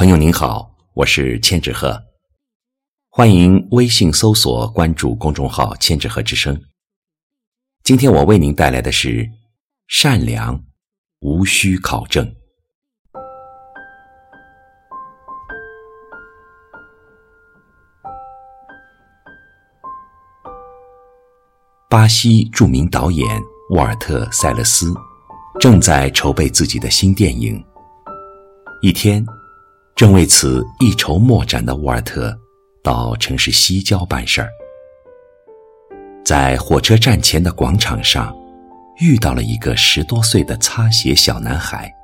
朋友您好，我是千纸鹤，欢迎微信搜索关注公众号“千纸鹤之声”。今天我为您带来的是：善良无需考证。巴西著名导演沃尔特·塞勒斯正在筹备自己的新电影。一天。正为此一筹莫展的沃尔特，到城市西郊办事儿，在火车站前的广场上，遇到了一个十多岁的擦鞋小男孩。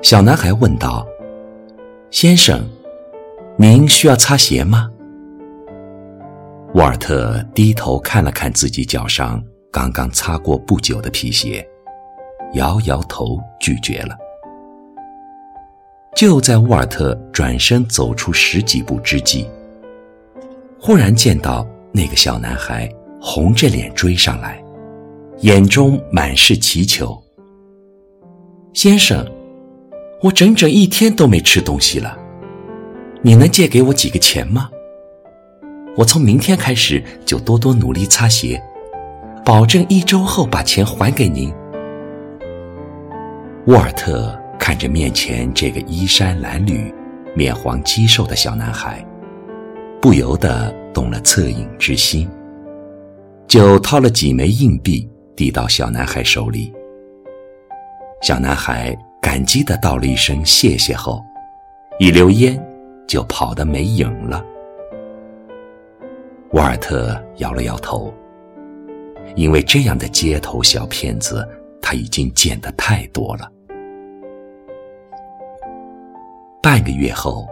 小男孩问道：“先生，您需要擦鞋吗？”沃尔特低头看了看自己脚上刚刚擦过不久的皮鞋，摇摇头拒绝了。就在沃尔特转身走出十几步之际，忽然见到那个小男孩红着脸追上来，眼中满是祈求：“先生，我整整一天都没吃东西了，你能借给我几个钱吗？我从明天开始就多多努力擦鞋，保证一周后把钱还给您。”沃尔特。看着面前这个衣衫褴褛、面黄肌瘦的小男孩，不由得动了恻隐之心，就掏了几枚硬币递到小男孩手里。小男孩感激地道了一声谢谢后，一溜烟就跑得没影了。沃尔特摇了摇头，因为这样的街头小骗子他已经见得太多了。半个月后，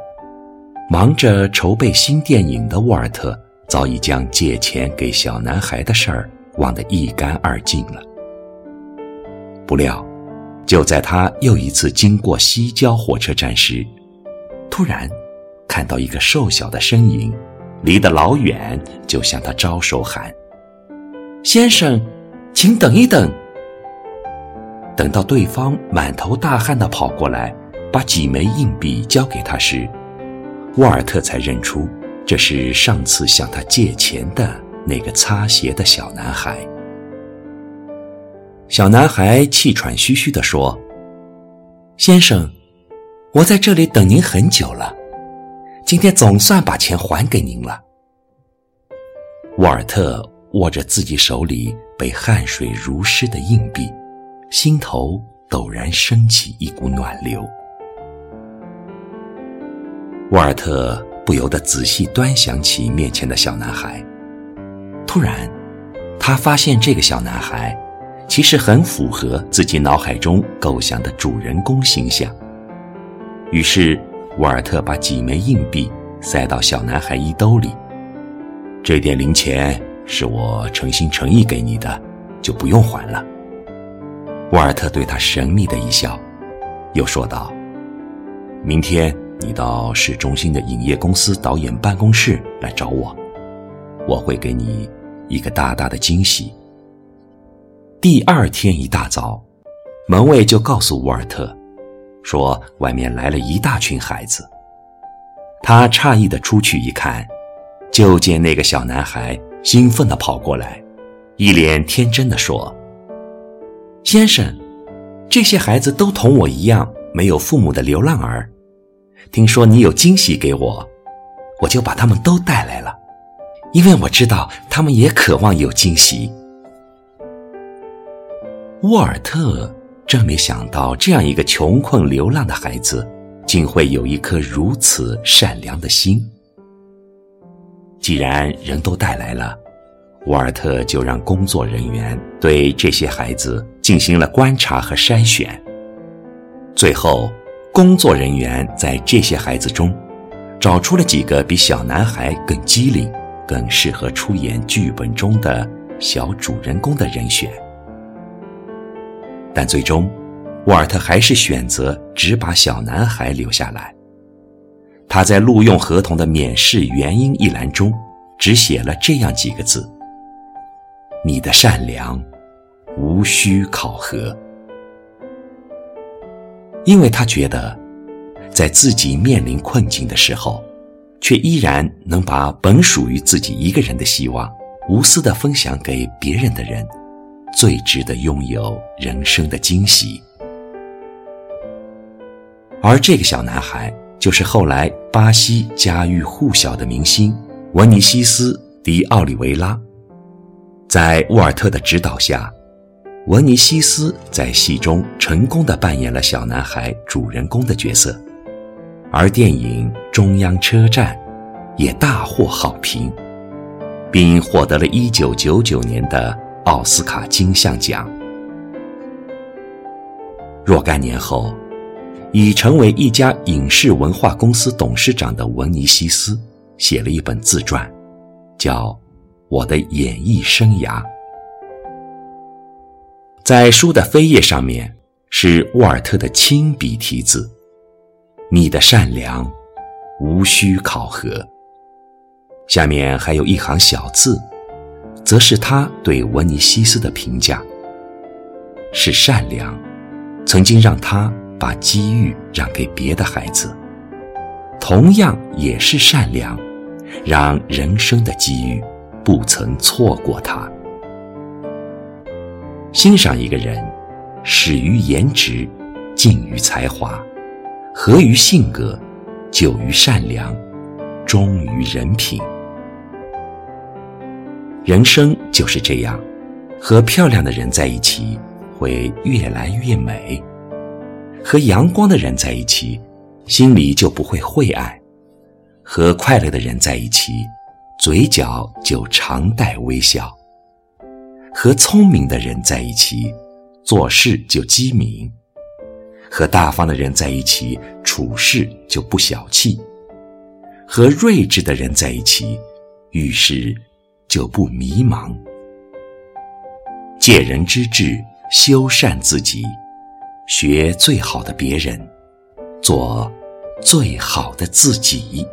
忙着筹备新电影的沃尔特早已将借钱给小男孩的事儿忘得一干二净了。不料，就在他又一次经过西郊火车站时，突然看到一个瘦小的身影，离得老远就向他招手喊：“先生，请等一等。”等到对方满头大汗的跑过来。把几枚硬币交给他时，沃尔特才认出这是上次向他借钱的那个擦鞋的小男孩。小男孩气喘吁吁地说：“先生，我在这里等您很久了，今天总算把钱还给您了。”沃尔特握着自己手里被汗水如湿的硬币，心头陡然升起一股暖流。沃尔特不由得仔细端详起面前的小男孩。突然，他发现这个小男孩其实很符合自己脑海中构想的主人公形象。于是，沃尔特把几枚硬币塞到小男孩衣兜里。这点零钱是我诚心诚意给你的，就不用还了。沃尔特对他神秘的一笑，又说道：“明天。”你到市中心的影业公司导演办公室来找我，我会给你一个大大的惊喜。第二天一大早，门卫就告诉沃尔特，说外面来了一大群孩子。他诧异的出去一看，就见那个小男孩兴奋的跑过来，一脸天真的说：“先生，这些孩子都同我一样没有父母的流浪儿。”听说你有惊喜给我，我就把他们都带来了，因为我知道他们也渴望有惊喜。沃尔特真没想到，这样一个穷困流浪的孩子，竟会有一颗如此善良的心。既然人都带来了，沃尔特就让工作人员对这些孩子进行了观察和筛选，最后。工作人员在这些孩子中，找出了几个比小男孩更机灵、更适合出演剧本中的小主人公的人选。但最终，沃尔特还是选择只把小男孩留下来。他在录用合同的免试原因一栏中，只写了这样几个字：“你的善良，无需考核。”因为他觉得，在自己面临困境的时候，却依然能把本属于自己一个人的希望，无私地分享给别人的人，最值得拥有人生的惊喜。而这个小男孩，就是后来巴西家喻户晓的明星文尼西斯·迪奥里维拉。在沃尔特的指导下，文尼西斯在戏中成功的扮演了小男孩主人公的角色，而电影《中央车站》也大获好评，并获得了一九九九年的奥斯卡金像奖。若干年后，已成为一家影视文化公司董事长的文尼西斯，写了一本自传，叫。我的演艺生涯，在书的扉页上面是沃尔特的亲笔题字：“你的善良，无需考核。”下面还有一行小字，则是他对文尼西斯的评价：“是善良，曾经让他把机遇让给别的孩子；同样也是善良，让人生的机遇。”不曾错过他。欣赏一个人，始于颜值，敬于才华，合于性格，久于善良，忠于人品。人生就是这样，和漂亮的人在一起，会越来越美；和阳光的人在一起，心里就不会晦暗；和快乐的人在一起。嘴角就常带微笑。和聪明的人在一起，做事就机敏；和大方的人在一起，处事就不小气；和睿智的人在一起，遇事就不迷茫。借人之智，修缮自己，学最好的别人，做最好的自己。